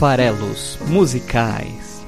Farelos Musicais.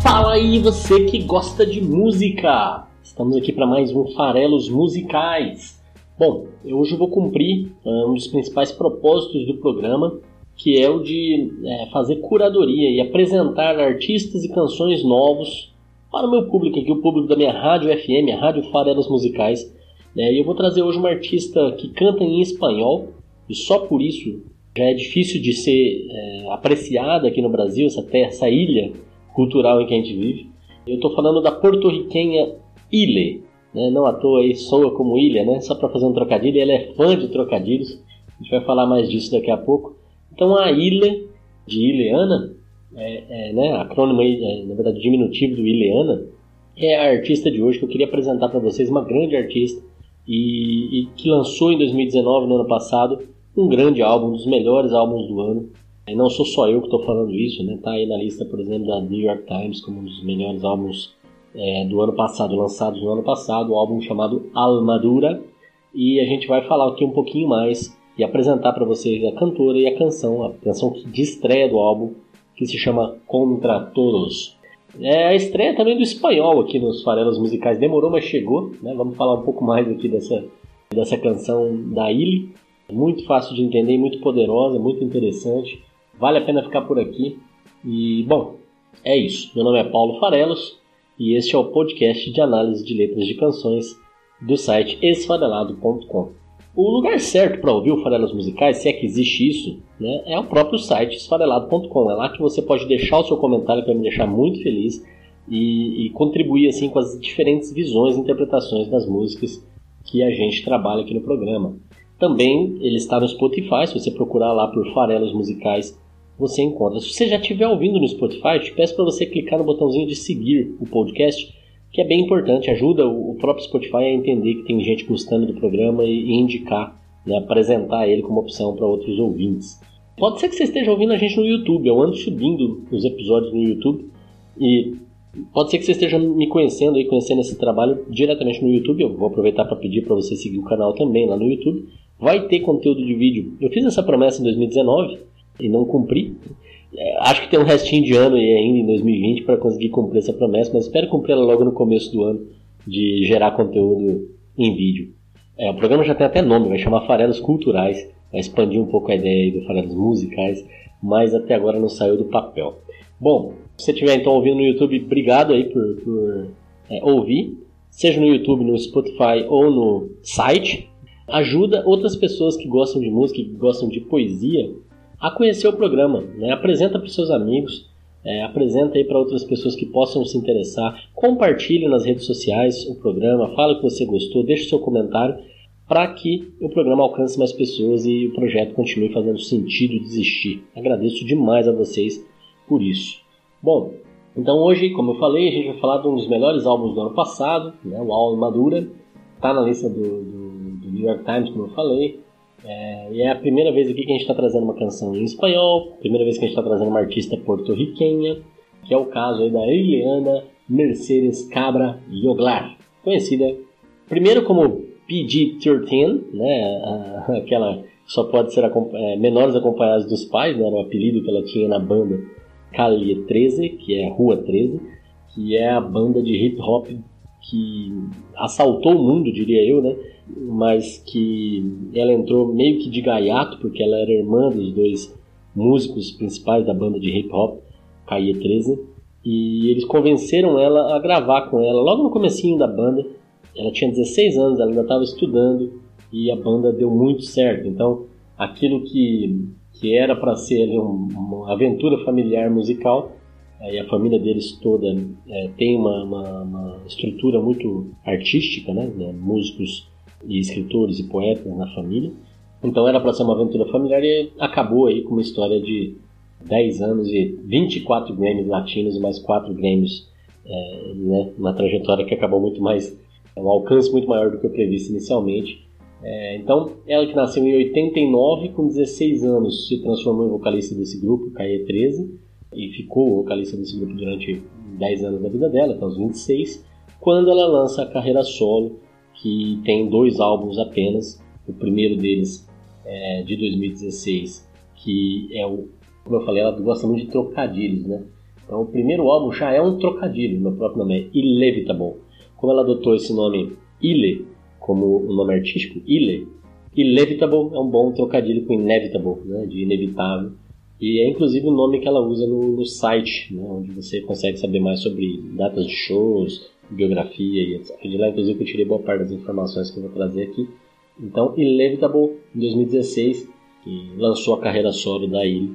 Fala aí você que gosta de música! Estamos aqui para mais um Farelos Musicais. Bom, eu hoje vou cumprir uh, um dos principais propósitos do programa, que é o de é, fazer curadoria e apresentar artistas e canções novos para o meu público aqui, o público da minha rádio FM, a Rádio Farelos Musicais. É, e eu vou trazer hoje uma artista que canta em espanhol, e só por isso já é difícil de ser é, apreciada aqui no Brasil, essa terra, essa ilha cultural em que a gente vive. Eu estou falando da porto-riquenha Ile, né? não à toa aí soa como ilha, né? só para fazer um trocadilho, ela é fã de trocadilhos, a gente vai falar mais disso daqui a pouco. Então a Ile, de Ileana, é, é, né, acrônimo é, na verdade diminutivo do Ileana, é a artista de hoje que eu queria apresentar para vocês, uma grande artista, e, e, que lançou em 2019, no ano passado, um grande álbum, um dos melhores álbuns do ano. E não sou só eu que estou falando isso, né? Tá aí na lista, por exemplo, da New York Times como um dos melhores álbuns é, do ano passado, lançados no ano passado, o um álbum chamado Almadura. E a gente vai falar aqui um pouquinho mais e apresentar para vocês a cantora e a canção, a canção de estreia do álbum, que se chama Contra Todos. É a estreia também do espanhol aqui nos farelos musicais. Demorou, mas chegou. Né? Vamos falar um pouco mais aqui dessa, dessa canção da Illy. Muito fácil de entender, muito poderosa, muito interessante. Vale a pena ficar por aqui. E, bom, é isso. Meu nome é Paulo Farelos e este é o podcast de análise de letras de canções do site esfarelado.com. O lugar certo para ouvir o Farelas Musicais, se é que existe isso, né, é o próprio site esfarelado.com. É lá que você pode deixar o seu comentário para me deixar muito feliz e, e, contribuir assim com as diferentes visões e interpretações das músicas que a gente trabalha aqui no programa. Também ele está no Spotify, se você procurar lá por Farelos Musicais, você encontra. Se você já estiver ouvindo no Spotify, te peço para você clicar no botãozinho de seguir o podcast que é bem importante, ajuda o próprio Spotify a entender que tem gente gostando do programa e, indicar, né, apresentar ele como opção para outros ouvintes. Pode ser que você esteja ouvindo a gente no YouTube, eu ando subindo os episódios no YouTube e pode ser que você esteja me conhecendo e conhecendo esse trabalho diretamente no YouTube. Eu vou aproveitar para pedir para você seguir o canal também lá no YouTube. Vai ter conteúdo de vídeo. Eu fiz essa promessa em 2019 e não cumpri. Acho que tem um restinho de ano ainda em 2020 para conseguir cumprir essa promessa, mas espero cumprir ela logo no começo do ano de gerar conteúdo em vídeo. É, o programa já tem até nome, vai chamar Farelos Culturais, vai expandir um pouco a ideia do Farelos Musicais, mas até agora não saiu do papel. Bom, se você estiver então ouvindo no YouTube, obrigado aí por, por é, ouvir, seja no YouTube, no Spotify ou no site. Ajuda outras pessoas que gostam de música, que gostam de poesia, a conhecer o programa. Né? Apresenta para os seus amigos, é, apresenta aí para outras pessoas que possam se interessar. Compartilhe nas redes sociais o programa, fala que você gostou, deixe o seu comentário para que o programa alcance mais pessoas e o projeto continue fazendo sentido de existir. Agradeço demais a vocês por isso. Bom, então hoje, como eu falei, a gente vai falar de um dos melhores álbuns do ano passado, né, o álbum Madura, está na lista do, do, do New York Times, como eu falei. É, e é a primeira vez aqui que a gente está trazendo uma canção em espanhol, primeira vez que a gente está trazendo uma artista porto-riquenha, que é o caso aí da Eliana Mercedes Cabra Yoglar, conhecida primeiro como PG-13, né, aquela que só pode ser é, menores acompanhados dos pais, né, era o apelido que ela tinha na banda Calle 13, que é Rua 13, que é a banda de hip hop que assaltou o mundo, diria eu, né? Mas que ela entrou meio que de gaiato, porque ela era irmã dos dois músicos principais da banda de hip hop, Caia 13, e eles convenceram ela a gravar com ela logo no comecinho da banda. Ela tinha 16 anos, ela ainda estava estudando e a banda deu muito certo. Então, aquilo que, que era para ser ali, um, uma aventura familiar musical e a família deles toda é, tem uma, uma, uma, estrutura muito artística, né? né? músicos e escritores e poetas na família. Então era para ser uma aventura familiar e acabou aí com uma história de 10 anos e 24 Grammys latinos e mais 4 Grammys, é, né? uma trajetória que acabou muito mais, um alcance muito maior do que o previsto inicialmente. É, então, ela que nasceu em 89, com 16 anos, se transformou em vocalista desse grupo, Caie 13, e ficou vocalista desse grupo durante 10 anos da vida dela, até os 26, quando ela lança a carreira solo, que tem dois álbuns apenas, o primeiro deles é de 2016, que é o, como eu falei, ela gosta muito de trocadilhos, né? Então o primeiro álbum já é um trocadilho, no próprio nome é Ilevitable. Como ela adotou esse nome Ile como o nome artístico, Ile, Ilevitable é um bom trocadilho com Inevitable, né? de inevitável. E é inclusive o nome que ela usa no, no site, né? onde você consegue saber mais sobre datas de shows, biografia e etc. De lá, inclusive, eu tirei boa parte das informações que eu vou trazer aqui. Então, Inevitable, em 2016, que lançou a carreira solo da Ilha.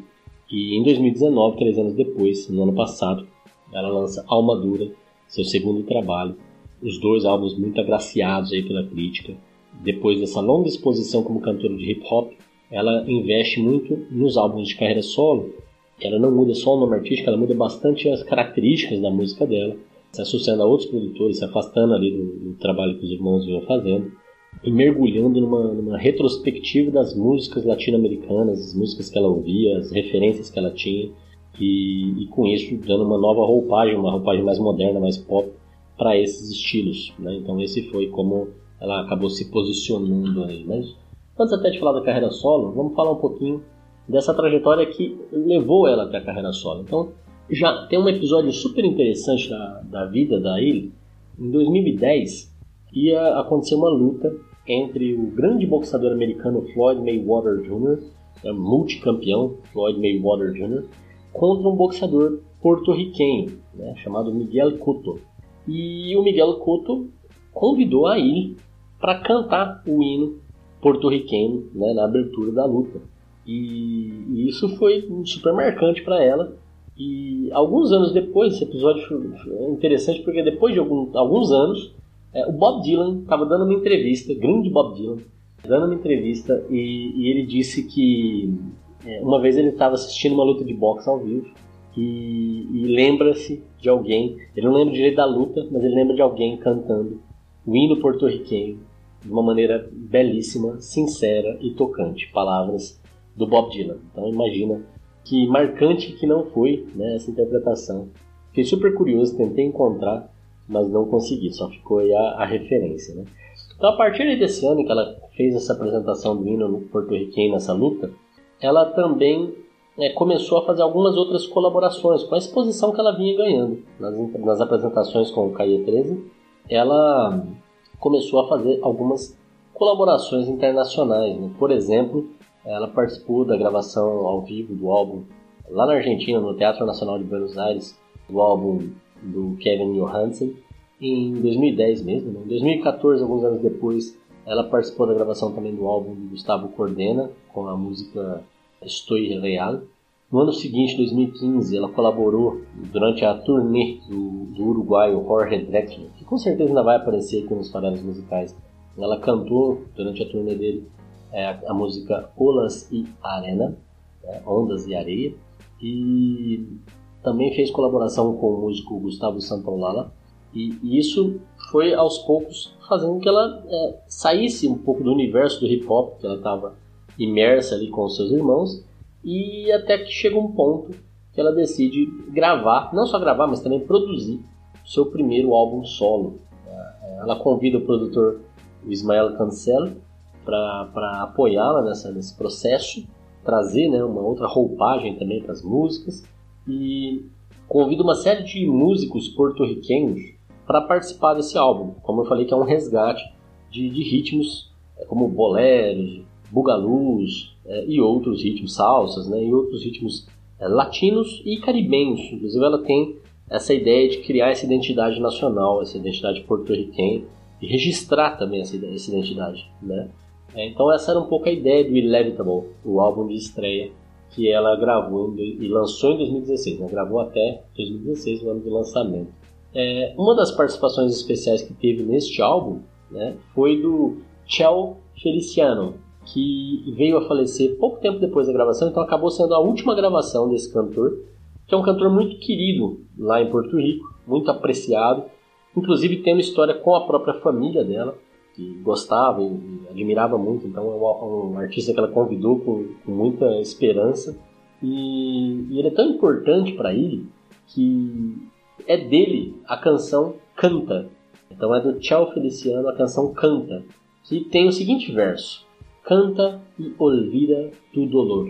E em 2019, três anos depois, no ano passado, ela lança Alma Dura, seu segundo trabalho. Os dois álbuns muito agraciados aí pela crítica. Depois dessa longa exposição como cantora de hip hop, ela investe muito nos álbuns de carreira solo. Ela não muda só o nome artístico, ela muda bastante as características da música dela, se associando a outros produtores, se afastando ali do, do trabalho que os irmãos vinham fazendo e mergulhando numa, numa retrospectiva das músicas latino-americanas, as músicas que ela ouvia, as referências que ela tinha, e, e, com isso dando uma nova roupagem, uma roupagem mais moderna, mais pop para esses estilos. Né? Então esse foi como ela acabou se posicionando aí. Mas antes até de falar da carreira solo, vamos falar um pouquinho dessa trajetória que levou ela até a carreira solo. Então já tem um episódio super interessante da, da vida da Illy. Em 2010 ia acontecer uma luta entre o grande boxeador americano Floyd Mayweather Jr., é multicampeão Floyd Mayweather Jr., contra um boxeador porto-riquenho né, chamado Miguel Cotto. E o Miguel Cotto convidou a ele para cantar o hino porto-riquenho né, na abertura da luta. E, e isso foi super marcante para ela. E alguns anos depois, esse episódio é interessante porque depois de algum, alguns anos, é, o Bob Dylan estava dando uma entrevista, grande Bob Dylan, dando uma entrevista e, e ele disse que é, uma vez ele estava assistindo uma luta de boxe ao vivo e, e lembra-se de alguém, ele não lembra direito da luta, mas ele lembra de alguém cantando o hino porto-riquenho de uma maneira belíssima, sincera e tocante. Palavras do Bob Dylan. Então imagina que marcante que não foi né, essa interpretação. Fiquei super curioso, tentei encontrar mas não consegui, só ficou aí a, a referência. Né? Então, a partir desse ano que ela fez essa apresentação do hino porto-riquenho nessa luta, ela também é, começou a fazer algumas outras colaborações com a exposição que ela vinha ganhando nas, nas apresentações com o Caia 13. Ela começou a fazer algumas colaborações internacionais. Né? Por exemplo, ela participou da gravação ao vivo do álbum lá na Argentina, no Teatro Nacional de Buenos Aires, do álbum do Kevin Johansen em 2010 mesmo. Né? Em 2014, alguns anos depois, ela participou da gravação também do álbum do Gustavo Cordena com a música Estou Real. No ano seguinte, 2015, ela colaborou durante a turnê do, do uruguaio Jorge Drexler, que com certeza ainda vai aparecer aqui nos farelos musicais. Ela cantou durante a turnê dele é, a música Olas e Arena, é, Ondas e Areia, e também fez colaboração com o músico Gustavo Santaolala e, e isso foi aos poucos fazendo que ela é, saísse um pouco do universo do hip hop que ela estava imersa ali com seus irmãos e até que chega um ponto que ela decide gravar, não só gravar, mas também produzir seu primeiro álbum solo. É, ela convida o produtor Ismael Cancel para apoiá-la nesse processo, trazer né, uma outra roupagem também para as músicas e convido uma série de músicos porto-riquenhos para participar desse álbum. Como eu falei, que é um resgate de, de ritmos é, como boleros, bugalus é, e outros ritmos, salsas, né, e outros ritmos é, latinos e caribenhos. Inclusive, ela tem essa ideia de criar essa identidade nacional, essa identidade porto-riquenha e registrar também essa, essa identidade, né? É, então essa era um pouco a ideia do Inevitable, o álbum de estreia que ela gravou e lançou em 2016, né? gravou até 2016, o ano de lançamento. É, uma das participações especiais que teve neste álbum né, foi do Chel Feliciano, que veio a falecer pouco tempo depois da gravação, então acabou sendo a última gravação desse cantor, que é um cantor muito querido lá em Porto Rico, muito apreciado, inclusive tendo história com a própria família dela que gostava e admirava muito, então é um, artista que ela convidou com, com muita esperança. E, e, ele é tão importante para ele que é dele a canção Canta. Então é do Tchau Feliciano a canção Canta, que tem o seguinte verso: canta e olvida tu dolor.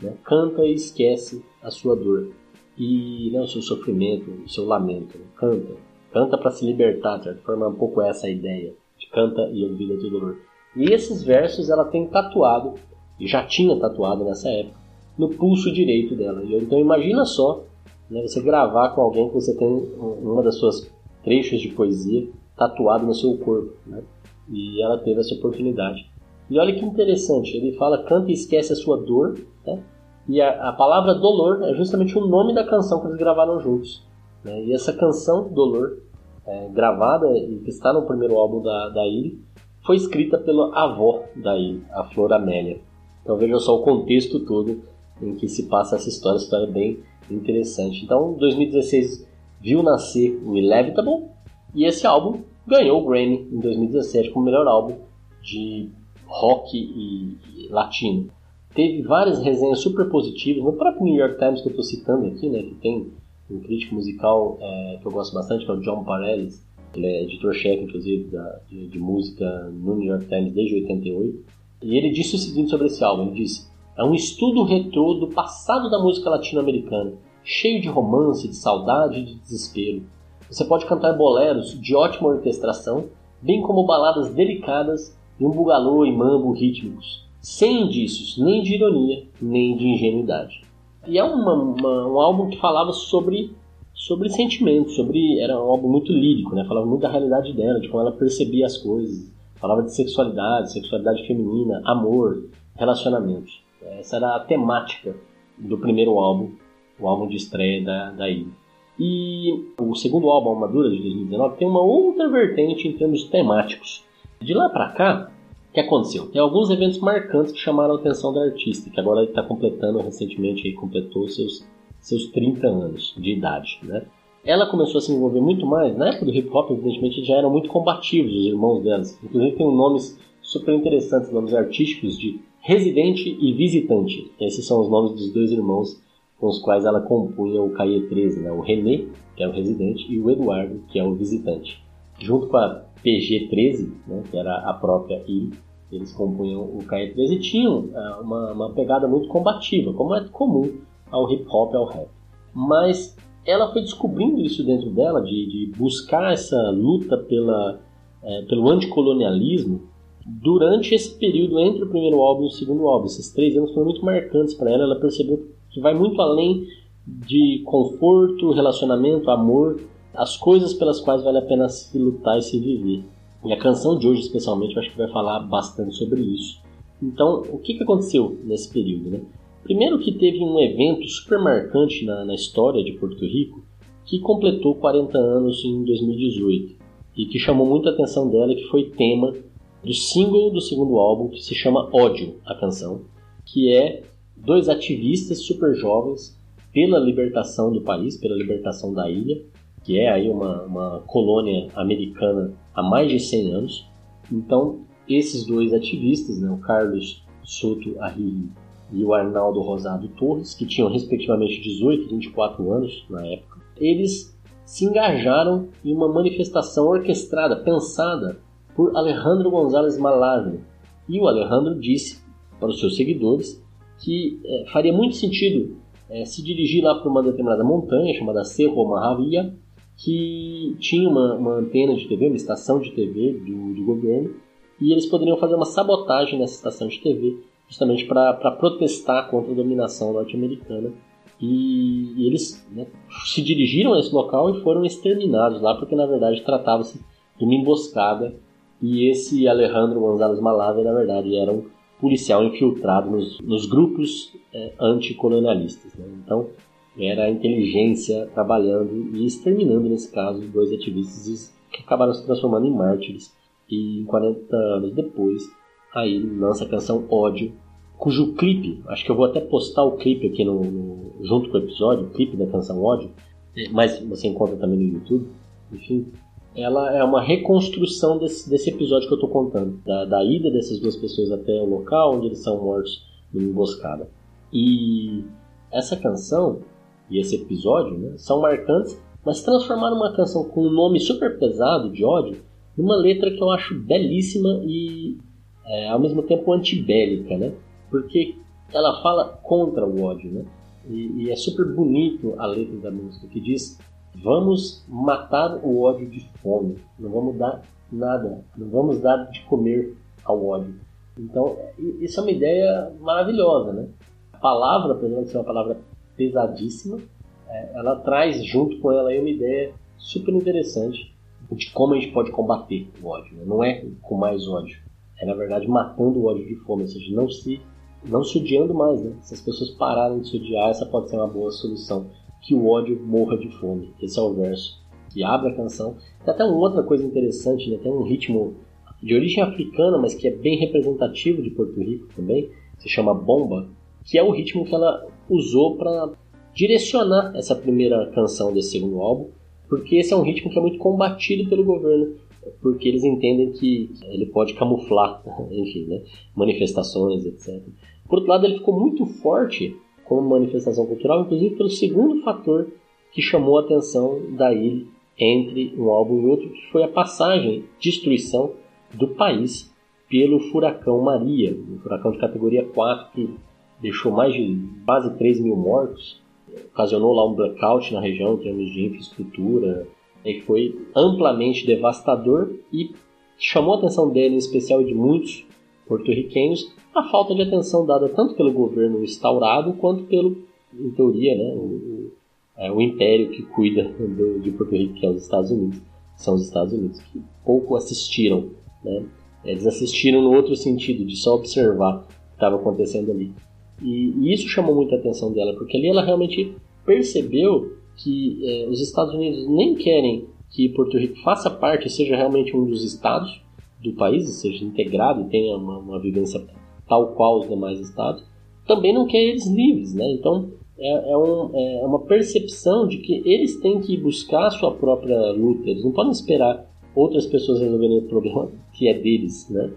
Né? Canta e esquece a sua dor e né, o seu sofrimento, o seu lamento. Né? Canta. Canta para se libertar, de certa forma, é um pouco essa a ideia. Canta e olvida tu dolor. E esses versos ela tem tatuado, e já tinha tatuado nessa época, no pulso direito dela. Então imagina só né, você gravar com alguém que você tem uma das suas trechos de poesia tatuado no seu corpo. Né? E ela teve essa oportunidade. E olha que interessante, ele fala canta e esquece a sua dor, né? e a, a, palavra dolor é justamente o nome da canção que eles gravaram juntos. Né? E essa canção, Dolor, é, gravada e que está no primeiro álbum da, da Illy, foi escrita pela avó da Illy, a Flor Amélia. Então veja só o contexto todo em que se passa essa história, essa história é bem interessante. Então 2016 viu nascer o Inevitable e esse álbum ganhou o Grammy em 2017 como melhor álbum de rock e latino. Teve várias resenhas super positivas no próprio New York Times que eu estou citando aqui, né, que tem um crítico musical é, que eu gosto bastante, que é o John Pareles. Ele é editor-chefe, inclusive, da, de, de, música no New York Times desde 88. E ele disse o seguinte sobre esse álbum: ele disse, é um estudo retrô do passado da música latino-americana, cheio de romance, de saudade e de desespero. Você pode cantar boleros de ótima orquestração, bem como baladas delicadas e um bugalô e mambo rítmicos, sem indícios nem de ironia nem de ingenuidade. E é uma, uma, um álbum que falava sobre sobre sentimentos, sobre era um álbum muito lírico, né? Falava muito da realidade dela, de como ela percebia as coisas, falava de sexualidade, sexualidade feminina, amor, relacionamentos. Essa era a temática do primeiro álbum, o álbum de estreia da, da Ilha. E o segundo álbum, Alma Dura, de 2019, tem uma outra vertente em termos temáticos. De lá para cá, o que aconteceu? Tem alguns eventos marcantes que chamaram a atenção da artista, que agora está completando recentemente, aí, completou seus, seus 30 anos de idade. Né? Ela começou a se envolver muito mais, na época do hip hop, evidentemente, já eram muito combativos os irmãos delas. Inclusive tem nomes super interessantes, nomes artísticos de Residente e Visitante. Esses são os nomes dos dois irmãos com os quais ela compunha o Caie 13, né? o René, que é o residente, e o Eduardo, que é o visitante. Junto com a PG-13, né? que era a própria I, eles compunham o Caie 13 e tinham uh, uma, uma pegada muito combativa, como é comum ao hip hop e ao rap. Mas ela foi descobrindo isso dentro dela, de, de buscar essa luta pela, é, pelo anticolonialismo, durante esse período entre o primeiro álbum e o segundo álbum. Esses três anos foram muito marcantes para ela. Ela percebeu que vai muito além de conforto, relacionamento, amor, as coisas pelas quais vale a pena se lutar e se viver. E a canção de hoje, especialmente, eu acho que vai falar bastante sobre isso. Então, o que, que aconteceu nesse período? Né? Primeiro que teve um evento super marcante na, na história de Porto Rico, que completou 40 anos em 2018 e que chamou muita atenção dela, que foi tema do single do segundo álbum, que se chama Ódio, a canção, que é dois ativistas super jovens pela libertação do país, pela libertação da ilha, que é aí uma, uma colônia americana há mais de 100 anos. Então, esses dois ativistas, né, o Carlos Soto Arrighi e o Arnaldo Rosado Torres, que tinham respectivamente 18 e 24 anos na época, eles se engajaram em uma manifestação orquestrada, pensada por Alejandro González Malavio. E o Alejandro disse para os seus seguidores que é, faria muito sentido é, se dirigir lá para uma determinada montanha chamada Cerro Maravilla, que tinha uma, uma, antena de TV, uma estação de TV do, do, governo, e eles poderiam fazer uma sabotagem nessa estação de TV, justamente para protestar contra a dominação norte-americana. E, e, eles né, se dirigiram a esse local e foram exterminados lá, porque na verdade tratava-se de uma emboscada. E esse Alejandro González Malave, na verdade, era um policial infiltrado nos, nos grupos é, anticolonialistas. Né? Então, era a inteligência trabalhando e exterminando, nesse caso, dois ativistas que acabaram se transformando em mártires. E 40 anos depois, aí lança a canção Ódio, cujo clipe, acho que eu vou até postar o clipe aqui no, no junto com o episódio, o clipe da canção Ódio, mas você encontra também no YouTube. Enfim, ela é uma reconstrução desse, desse episódio que eu estou contando, da, da, ida dessas duas pessoas até o local onde eles são mortos numa emboscada. E essa canção e esse episódio né, são marcantes, mas transformaram uma canção com um nome super pesado de ódio numa letra que eu acho belíssima e é, ao mesmo tempo antibélica, né? Porque ela fala contra o ódio, né? E, e, é super bonito a letra da música que diz: vamos matar o ódio de fome, não vamos dar nada, não vamos dar de comer ao ódio. Então, isso é uma ideia maravilhosa, né? A palavra, apesar de ser uma palavra pesadíssima, é, ela traz junto com ela uma ideia super interessante de como a gente pode combater o ódio. Né? Não é com mais ódio, é na verdade matando o ódio de fome, ou seja, não se não se odiando mais, né? Se as pessoas pararem de se odiar, essa pode ser uma boa solução. Que o ódio morra de fome. Esse é o verso que abre a canção. Tem até uma outra coisa interessante, né? Tem um ritmo de origem africana, mas que é bem representativo de Porto Rico também, se chama bomba, que é o ritmo que ela usou para direcionar essa primeira canção desse segundo álbum, porque esse é um ritmo que é muito combatido pelo governo, porque eles entendem que ele pode camuflar, enfim, né, manifestações, etc. Por outro lado, ele ficou muito forte como manifestação cultural, inclusive pelo segundo fator que chamou a atenção da ilha entre um álbum e outro, que foi a passagem, destruição do país pelo furacão Maria, um furacão de categoria 4 que deixou mais de quase 3 mil mortos, ocasionou lá um blackout na região em termos de infraestrutura, e foi amplamente devastador e chamou a atenção dele, em especial de muitos porto-riquenhos, a falta de atenção dada tanto pelo governo instaurado quanto pelo, em teoria, né, o, é, o império que cuida do, de Porto Rico, que é os Estados Unidos. São os Estados Unidos que pouco assistiram, né? Eles assistiram no outro sentido, de só observar o que estava acontecendo ali. E, e, isso chamou muita atenção dela, porque ali ela realmente percebeu que é, os Estados Unidos nem querem que Porto Rico faça parte, seja realmente um dos estados do país, seja integrado e tenha uma, uma vivência tal qual os demais estados, também não quer eles livres, né? Então é, é, um, é, uma percepção de que eles têm que buscar a sua própria luta, eles não podem esperar outras pessoas resolverem o problema que é deles, né?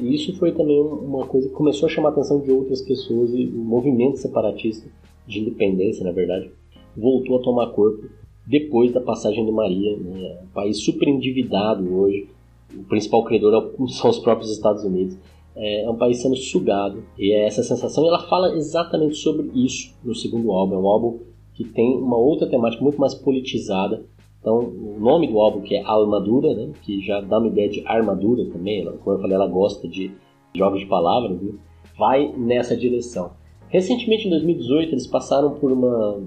E isso foi também uma coisa que começou a chamar a atenção de outras pessoas e o movimento separatista de independência, na verdade, voltou a tomar corpo depois da passagem de Maria, né? um país super endividado hoje, o principal credor é são os próprios Estados Unidos é, é um país sendo sugado. E é essa sensação, e ela fala exatamente sobre isso no segundo álbum. É um álbum que tem uma outra temática muito mais politizada. Então, o nome do álbum, que é Almadura, né, que já dá uma ideia de armadura também, como eu falei, ela gosta de jogos de palavras, né, vai nessa direção. Recentemente, em 2018, eles passaram por uma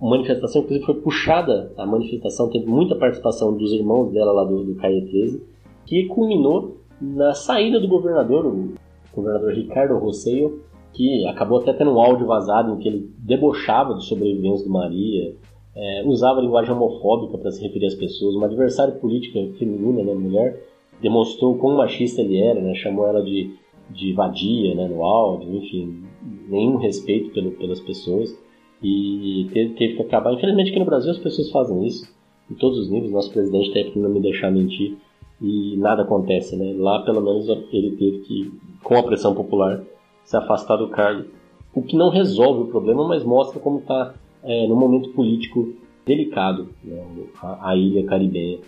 manifestação, inclusive foi puxada a manifestação, teve muita participação dos irmãos dela lá do, do Caia 13, que culminou na saída do governador, o governador Ricardo Rosselló, que acabou até tendo um áudio vazado em que ele debochava dos sobreviventes do Maria, é, usava linguagem homofóbica para se referir às pessoas, uma adversária política feminina, né, mulher, demonstrou quão machista ele era, né, chamou ela de, de vadia né, no áudio, enfim, nenhum respeito pelo, pelas pessoas, e teve, teve, que acabar. Infelizmente aqui no Brasil as pessoas fazem isso, em todos os níveis, nosso presidente está aí para não me deixar mentir, e nada acontece, né? Lá pelo menos ele teve que, com a pressão popular, se afastar do cargo, o que não resolve o problema, mas mostra como está é, no momento político delicado né? a, a, ilha caribenha,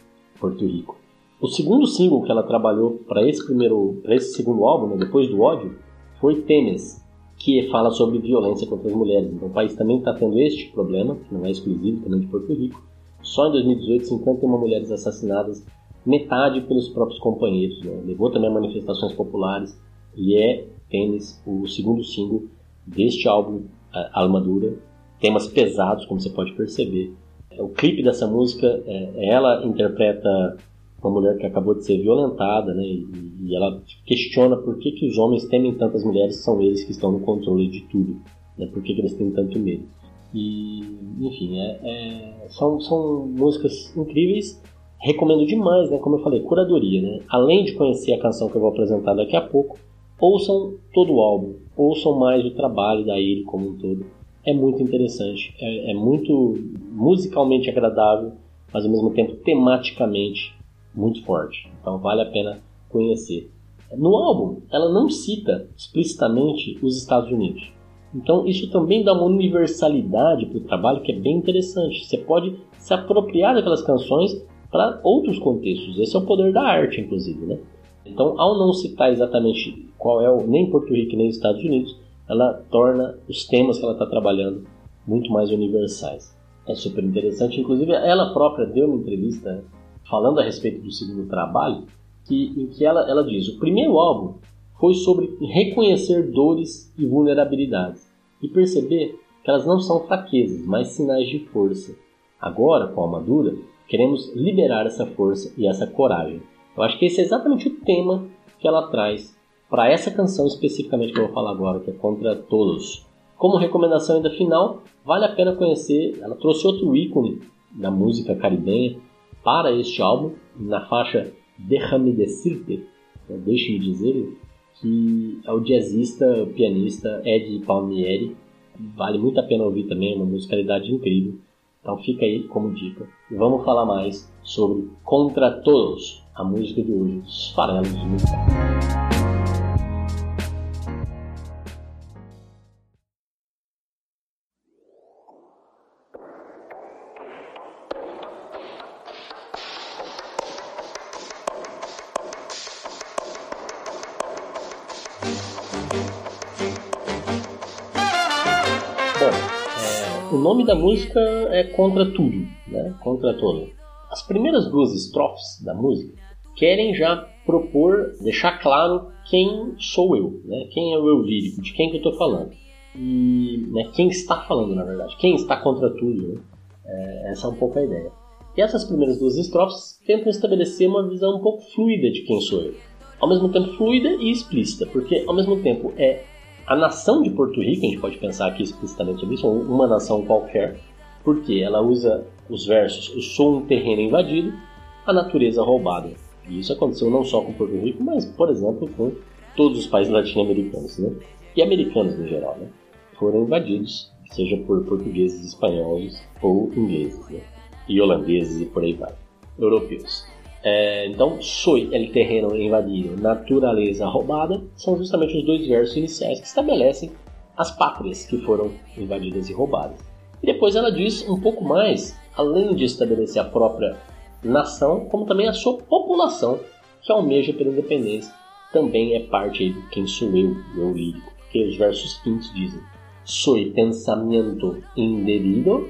Porto Rico. O segundo single que ela trabalhou para esse primeiro, para esse segundo álbum, né? depois do ódio, foi Tênis, que fala sobre violência contra as mulheres. Então o país também está tendo este problema, que não é exclusivo também de Porto Rico. Só em 2018, 51 mulheres assassinadas metade pelos próprios companheiros. Né? Levou também a manifestações populares e é Tênis o segundo single deste álbum, Almadura. Temas pesados, como você pode perceber. O clipe dessa música, é, ela interpreta uma mulher que acabou de ser violentada, né? E, e, ela questiona por que, que os homens temem tantas mulheres, são eles que estão no controle de tudo, né? Por que, que eles têm tanto medo? E, enfim, é, é, são, são músicas incríveis recomendo demais, né? Como eu falei, curadoria, né? Além de conhecer a canção que eu vou apresentar daqui a pouco, ouçam todo o álbum, ouçam mais o trabalho da Ilha como um todo. É muito interessante, é, é muito musicalmente agradável, mas ao mesmo tempo tematicamente muito forte. Então vale a pena conhecer. No álbum, ela não cita explicitamente os Estados Unidos. Então isso também dá uma universalidade para o trabalho que é bem interessante. Você pode se apropriar daquelas canções para outros contextos. Esse é o poder da arte, inclusive, né? Então, ao não citar exatamente qual é o nem Porto Rico nem Estados Unidos, ela torna os temas que ela está trabalhando muito mais universais. É super interessante. Inclusive, ela própria deu uma entrevista falando a respeito do segundo trabalho, que, em que ela, ela diz: o primeiro álbum foi sobre reconhecer dores e vulnerabilidades e perceber que elas não são fraquezas, mas sinais de força. Agora, com a Madura, queremos liberar essa força e essa coragem. Eu acho que esse é exatamente o tema que ela traz para essa canção especificamente que eu vou falar agora, que é Contra Todos. Como recomendação ainda final, vale a pena conhecer, ela trouxe outro ícone da música caribenha para este álbum, na faixa Déjame Decirte, né, deixe-me dizer, que é o jazzista, o pianista Ed Palmieri. Vale muito a pena ouvir também, é uma musicalidade incrível. Então fica aí como dica. Vamos falar mais sobre Contra Todos, a música de hoje, os farelos musicais. Música é Contra Tudo, né? Contra Todo. As primeiras duas estrofes da música querem já propor, deixar claro quem sou eu, né? Quem é o eu lírico, de quem que eu estou falando. E né, quem está falando, na verdade. Quem está contra tudo, né? É, essa é um pouco a ideia. E essas primeiras duas estrofes tentam estabelecer uma visão um pouco fluida de quem sou eu. Ao mesmo tempo fluida e explícita, porque ao mesmo tempo é a nação de Porto Rico, a gente pode pensar aqui explicitamente nisso, uma nação qualquer, porque ela usa os versos Eu sou um terreno invadido, a natureza roubada. E isso aconteceu não só com Porto Rico, mas, por exemplo, com todos os países latino-americanos, né? E americanos no geral, né? Foram invadidos, seja por portugueses, espanhóis ou ingleses, né? E holandeses e por aí vai. Europeus. É, então, soy el terreno invadido, natureza roubada, são justamente os dois versos iniciais que estabelecem as pátrias que foram invadidas e roubadas. E depois ela diz um pouco mais, além de estabelecer a própria nação, como também a sua população que almeja pela independência, também é parte de quem sou eu, eu lírico. Porque os versos quintos dizem: Soy pensamento indebido,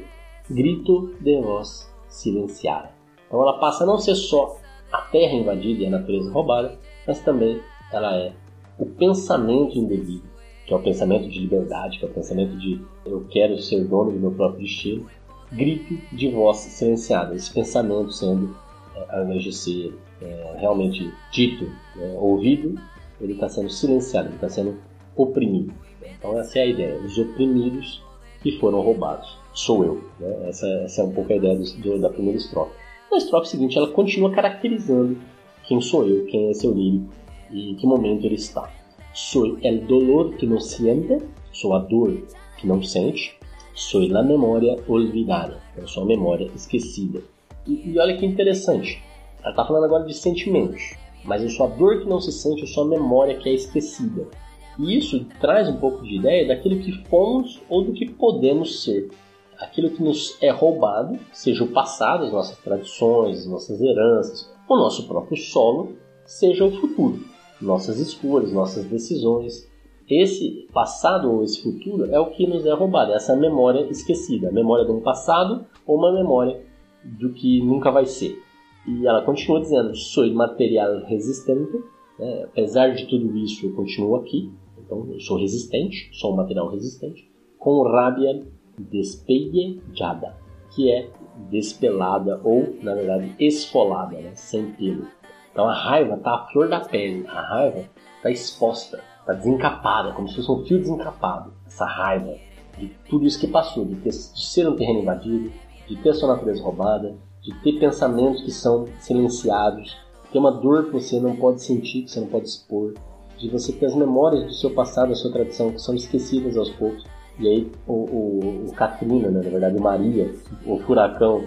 grito de voz silenciada. Então ela passa a não ser só a terra invadida e a natureza roubada, mas também ela é o pensamento indevido, que é o pensamento de liberdade, que é o pensamento de eu quero ser dono do meu próprio destino, grito de voz silenciada, esse pensamento sendo, é, ao invés de ser é, realmente dito, é, ouvido, ele está sendo silenciado, ele está sendo oprimido. Então essa é a ideia, os oprimidos que foram roubados. Sou eu. Né? Essa, essa, é um pouco a ideia do, do, da primeira estrofe. Na estrofe seguinte, ela continua caracterizando quem sou eu, quem é seu lírico e em que momento ele está. Sou el dolor que não siente, sou a dor que não sente, sou a memória olvidada, eu sou a memória esquecida. E, e olha que interessante, ela está falando agora de sentimentos, mas eu sou a dor que não se sente, eu sou a memória que é esquecida. E isso traz um pouco de ideia daquilo que fomos ou do que podemos ser aquilo que nos é roubado, seja o passado, as nossas tradições, as nossas heranças, o nosso próprio solo, seja o futuro, nossas escolhas, nossas decisões. Esse passado ou esse futuro é o que nos é roubado, essa memória esquecida, a memória de um passado ou uma memória do que nunca vai ser. E ela continua dizendo: sou material resistente, né? apesar de tudo isso, eu continuo aqui, então eu sou resistente, sou um material resistente, com rábia despellejada, que é despelada ou, na verdade, esfolada, né? sem pelo. Então a raiva está à flor da pele, a raiva está exposta, está desencapada, como se fosse um fio desencapado. Essa raiva de tudo isso que passou, de, ter, de ser um terreno invadido, de ter sua natureza roubada, de ter pensamentos que são silenciados, de ter uma dor que você não pode sentir, que você não pode expor, de você ter as memórias do seu passado, da sua tradição, que são esquecidas aos poucos. E aí o, o, o Katrina, né, na verdade Maria, o furacão,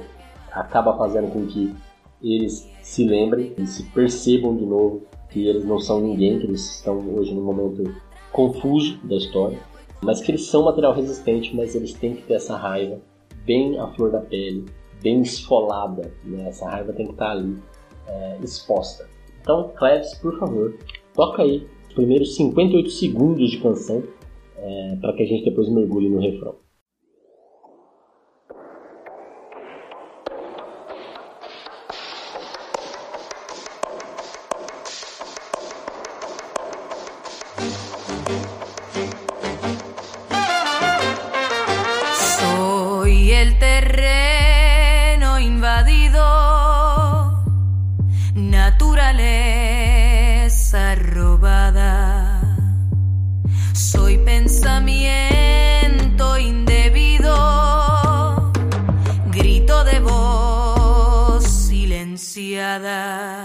acaba fazendo com que eles se lembrem e se percebam de novo que eles não são ninguém, que eles estão hoje num momento confuso da história, mas que eles são material resistente, mas eles têm que ter essa raiva bem à flor da pele, bem esfolada, né? essa raiva tem que estar ali é, exposta. Então, Cleves, por favor, toca aí os primeiros 58 segundos de canção é, para que a gente depois mergulhe no refrão. Soy pensamiento indebido, grito de voz silenciada.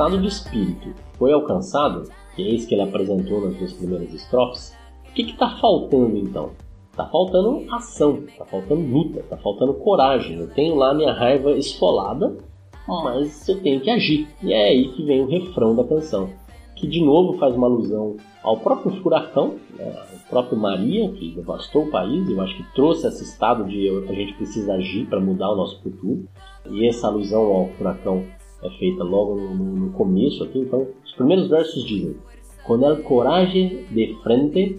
Estado de espírito foi alcançado, que é isso que ele apresentou nas duas primeiras estrofes, o que está faltando então? Está faltando ação, está faltando luta, está faltando coragem. Eu tenho lá minha raiva esfolada, mas eu tenho que agir. E é aí que vem o refrão da canção, que de novo faz uma alusão ao próprio furacão, né, ao próprio Maria, que devastou o país, eu acho que trouxe esse estado de a gente precisa agir para mudar o nosso futuro. E essa alusão ao furacão é feita logo no, no, começo aqui. Então, os primeiros versos dizem: Com el coraje de frente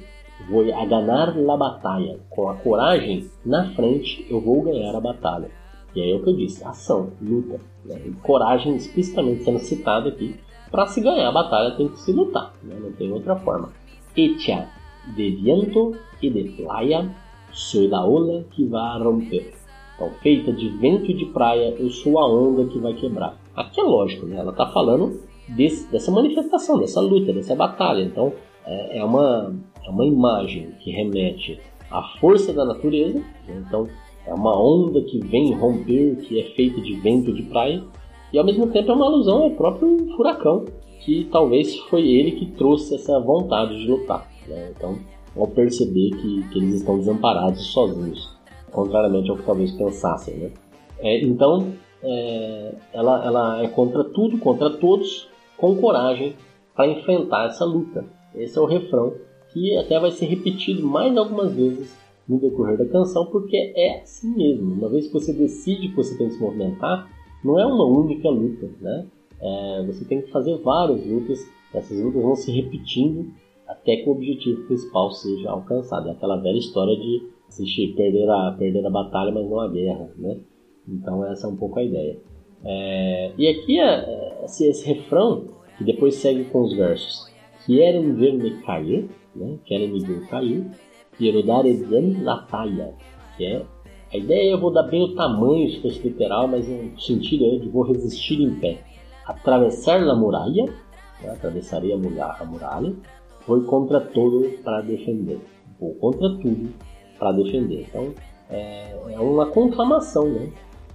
vou a ganhar la batalha. Com a coragem na frente eu vou ganhar a batalha. E aí é o que eu disse: ação, luta. Né? Coragem explicitamente sendo citado aqui. Para se ganhar a batalha tem que se lutar, né? não tem outra forma. Hecha de viento e de playa, soy la ola que vai romper. Então, feita de vento e de praia, eu sou a onda que vai quebrar. Aqui é lógico, né? ela está falando desse, dessa manifestação, dessa luta, dessa batalha. Então é, é, uma, é uma imagem que remete à força da natureza. Né? Então é uma onda que vem romper, que é feita de vento de praia. E ao mesmo tempo é uma alusão ao próprio furacão, que talvez foi ele que trouxe essa vontade de lutar. Né? Então, ao perceber que, que eles estão desamparados sozinhos, contrariamente ao que talvez pensassem. Né? É, então, é, ela, ela é contra tudo, contra todos, com coragem para enfrentar essa luta. Esse é o refrão que até vai ser repetido mais algumas vezes no decorrer da canção, porque é assim mesmo. Uma vez que você decide que você tem que se movimentar, não é uma única luta, né? É, você tem que fazer várias lutas, essas lutas vão se repetindo até que o objetivo principal seja alcançado. É aquela velha história de assistir, perder a, perder a batalha, mas não a guerra, né? Então essa é um pouco a ideia. É, e aqui é, esse, esse, refrão, que depois segue com os versos. Querem ver-me cair, né? querem me ver cair, quero dar bien la talla, que é a ideia é eu vou dar bem o tamanho, se fosse literal, mas o sentido é de vou resistir em pé. Atravessar a muralha, né? atravessaria a muralha, foi contra todo para defender. Vou contra tudo para defender. Então é, é uma conclamação, né?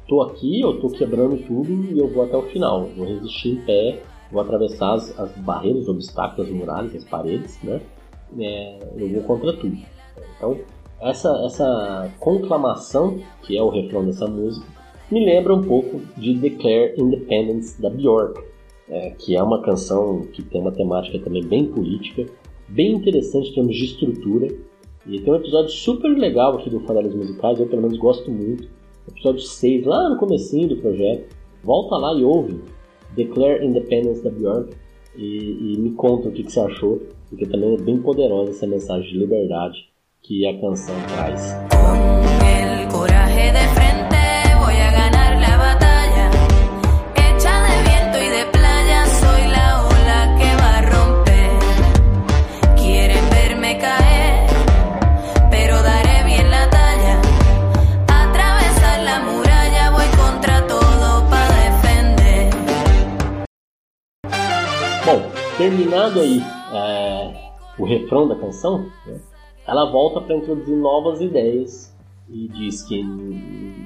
Tô aqui, eu tô quebrando tudo e eu vou até o final. Vou resistir em pé, vou atravessar as, as barreiras, os obstáculos, as muralhas, as paredes, né? É, eu vou contra tudo. Então, essa, essa conclamação, que é o refrão dessa música, me lembra um pouco de Declare Independence da Bjork, é, que é uma canção que tem uma temática também bem política, bem interessante em termos de estrutura. E tem um episódio super legal aqui do Farelos Musicais, eu pelo menos gosto muito, episódio 6, lá no comecinho do projeto. Volta lá e ouve Declare Independence da Bjork e, e me conta o que, que, você achou, porque também é bem poderosa essa mensagem de liberdade que a canção traz. Terminado aí é, o refrão da canção, né, ela volta para introduzir novas ideias e diz que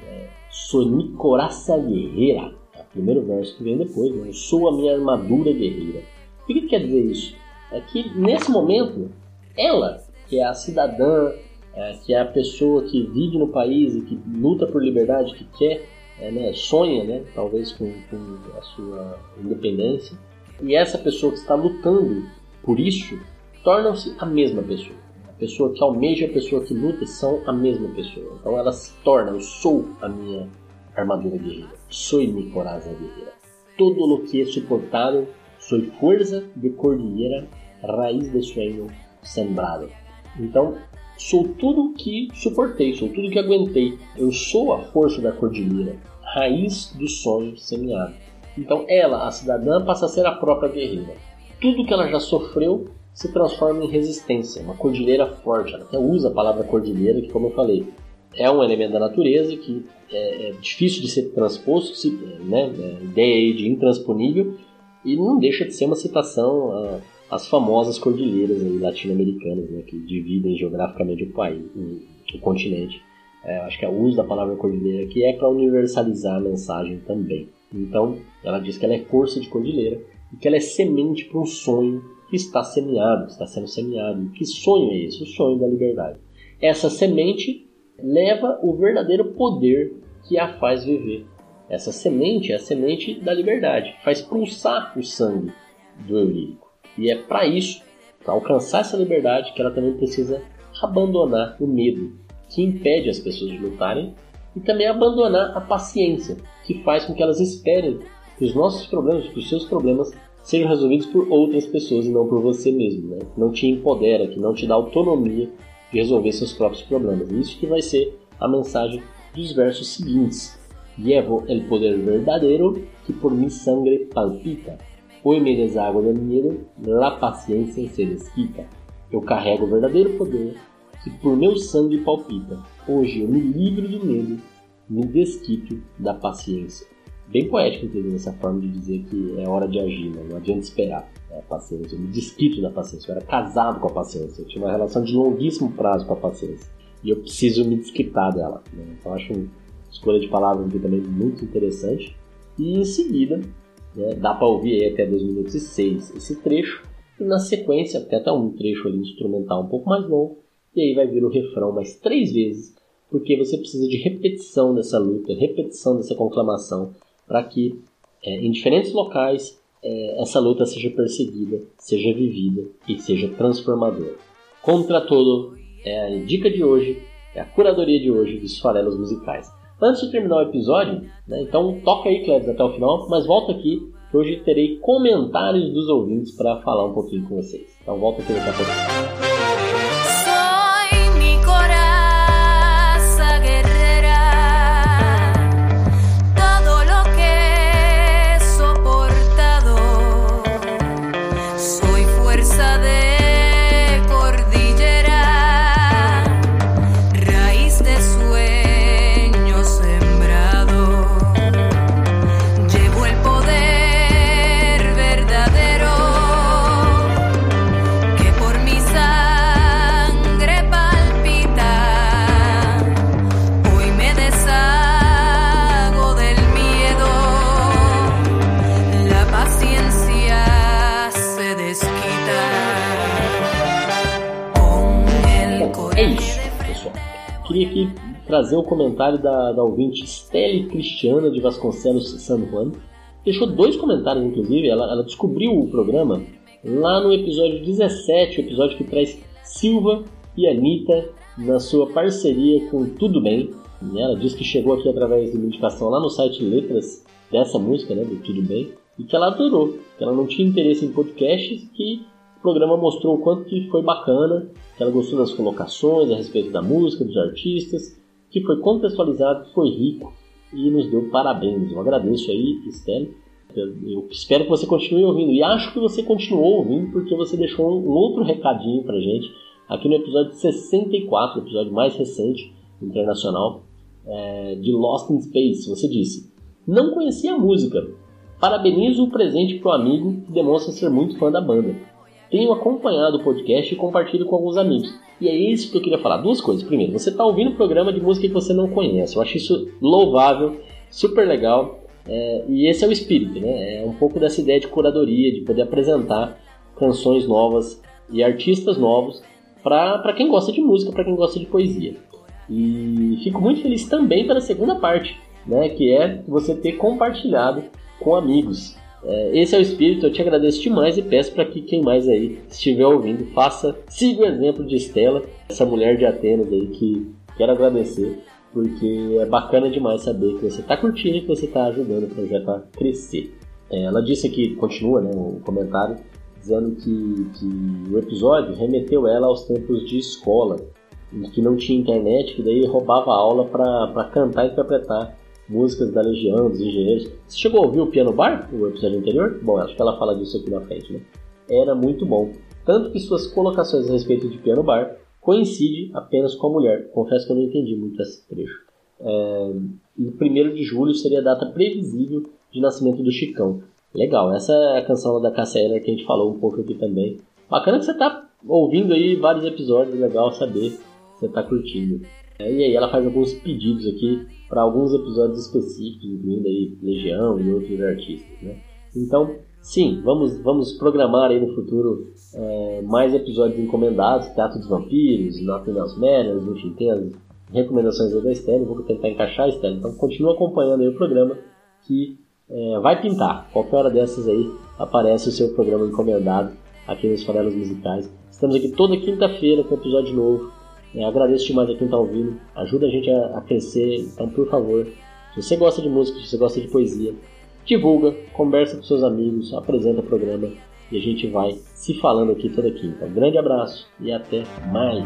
é, sou mi coraça guerreira, é o primeiro verso que vem depois, né, sou a minha armadura guerreira. O que, que quer dizer isso? é que nesse momento, ela, que é a cidadã, é, que é a pessoa que vive no país e que luta por liberdade, que quer, é, né, sonha, né, talvez com, com a sua independência, e essa pessoa que está lutando por isso tornam-se a mesma pessoa. A pessoa que almeja a pessoa que luta são a mesma pessoa. Então ela se torna, eu sou a minha armadura guerreira. Sou mi coraza guerreira. Todo lo que é suportado, sou força de cordilheira, raiz de sueño sembrado. Então, sou tudo que suportei, sou tudo que aguentei. Eu sou a força da cordilheira, raiz do sonho semeado. Então, ela, a cidadã, passa a ser a própria guerreira. Tudo que ela já sofreu se transforma em resistência, uma cordilheira forte. Ela até usa a palavra cordilheira, que, como eu falei, é um elemento da natureza que é, é difícil de ser transposto, se, né, é, ideia de intransponível, e não deixa de ser uma citação às famosas cordilheiras latino-americanas né, que dividem geograficamente o país, o, o continente. É, acho que o uso da palavra cordilheira aqui é para universalizar a mensagem também. Então, ela diz que ela é força de cordilheira e que ela é semente para um sonho que está semeado, está sendo semeado. Que sonho é esse? O sonho da liberdade. Essa semente leva o verdadeiro poder que a faz viver. Essa semente é a semente da liberdade, faz pulsar o sangue do Eurírico. E é para isso, para alcançar essa liberdade, que ela também precisa abandonar o medo, que impede as pessoas de lutarem, e também abandonar a paciência, que faz com que elas esperem que os nossos problemas, que os seus problemas sejam resolvidos por outras pessoas e não por você mesmo, né? Que não te empodera, que não te dá autonomia de resolver seus próprios problemas. Isso que vai ser a mensagem dos versos seguintes. Llevo el poder verdadero que por mi sangre palpita. Hoy me deshago del miedo, la paciencia se desquita. Eu carrego o verdadeiro poder que por meu sangue palpita. Hoje eu me livro do medo, me desquito da paciência. Bem poético, entendeu? Essa forma de dizer que é hora de agir, né? não adianta esperar. É a paciência, eu me desquito da paciência. Eu era casado com a paciência, eu tinha uma relação de longuíssimo prazo com a paciência. E eu preciso me desquitar dela. Né? Então acho uma escolha de palavras aqui também muito interessante. E em seguida, né, dá para ouvir aí até 2 minutos e 6 esse trecho. E na sequência, até, até um trecho ali instrumental um pouco mais longo. E aí vai vir o refrão mais três vezes, porque você precisa de repetição dessa luta, repetição dessa conclamação, para que é, em diferentes locais é, essa luta seja perseguida, seja vivida e seja transformadora. Contra todo é a dica de hoje, é a curadoria de hoje dos farelos musicais. Antes de terminar o episódio, né, então toca aí, Cleves, até o final, mas volta aqui, que hoje terei comentários dos ouvintes para falar um pouquinho com vocês. Então volta aqui daqui a pouco. Trazer o comentário da, da ouvinte Stelle Cristiana de Vasconcelos San Juan. Deixou dois comentários, inclusive. Ela, ela descobriu o programa lá no episódio 17, o episódio que traz Silva e Anitta na sua parceria com Tudo Bem. Ela disse que chegou aqui através de uma indicação lá no site Letras dessa música, né, do Tudo Bem, e que ela adorou, que ela não tinha interesse em podcasts, que o programa mostrou o quanto que foi bacana, que ela gostou das colocações a respeito da música, dos artistas, que foi contextualizado, que foi rico e nos deu parabéns. Eu agradeço aí, Estelle. Eu espero que você continue ouvindo e acho que você continuou ouvindo porque você deixou um outro recadinho pra gente aqui no episódio 64, o episódio mais recente, internacional, é, de Lost in Space. Você disse: Não conhecia a música. Parabenizo o presente pro amigo que demonstra ser muito fã da banda tenho acompanhado o podcast e compartilho com alguns amigos. E é isso que eu queria falar. Duas coisas. Primeiro, você está ouvindo um programa de música que você não conhece. Eu acho isso louvável, super legal. É, e esse é o espírito, né? É um pouco dessa ideia de curadoria, de poder apresentar canções novas e artistas novos para quem gosta de música, para quem gosta de poesia. E fico muito feliz também pela segunda parte, né, que é você ter compartilhado com amigos. É, esse é o espírito, eu te agradeço demais e peço para que quem mais aí estiver ouvindo faça, siga o exemplo de Estela, essa mulher de Atenas aí que quero agradecer, porque é bacana demais saber que você está curtindo e que você está ajudando o projeto a crescer. É, ela disse aqui, continua né, o comentário, dizendo que, que o episódio remeteu ela aos tempos de escola, em que não tinha internet, que daí roubava aula para cantar e interpretar músicas da Legião, dos Engenheiros. Você chegou a ouvir o Piano Bar, o episódio anterior? Bom, acho que ela fala disso aqui na frente, né? Era muito bom. Tanto que suas colocações a respeito de Piano Bar coincide apenas com a mulher. Confesso que eu não entendi muito esse trecho. É, e 1 de julho seria a data previsível de nascimento do Chicão. Legal, essa é a canção da Cassia que a gente falou um pouco aqui também. Bacana que você tá ouvindo aí vários episódios, legal saber que você tá curtindo. É, e aí ela faz alguns pedidos aqui para alguns episódios específicos, incluindo aí Legião e outros artistas, né? Então, sim, vamos, vamos programar aí no futuro é, mais episódios encomendados, Teatro dos Vampiros, Nothing Else Matters, enfim, tem as recomendações aí da Estelle, vou tentar encaixar a Estelle. Então, continua acompanhando aí o programa que é, vai pintar. Qualquer hora dessas aí aparece o seu programa encomendado aqui nos Farelos Musicais. Estamos aqui toda quinta-feira com episódio novo agradeço demais a quem está ouvindo, ajuda a gente a, a, crescer. Então, por favor, se você gosta de música, se você gosta de poesia, divulga, conversa com seus amigos, apresenta o programa e a gente vai se falando aqui toda quinta. Um grande abraço e até mais.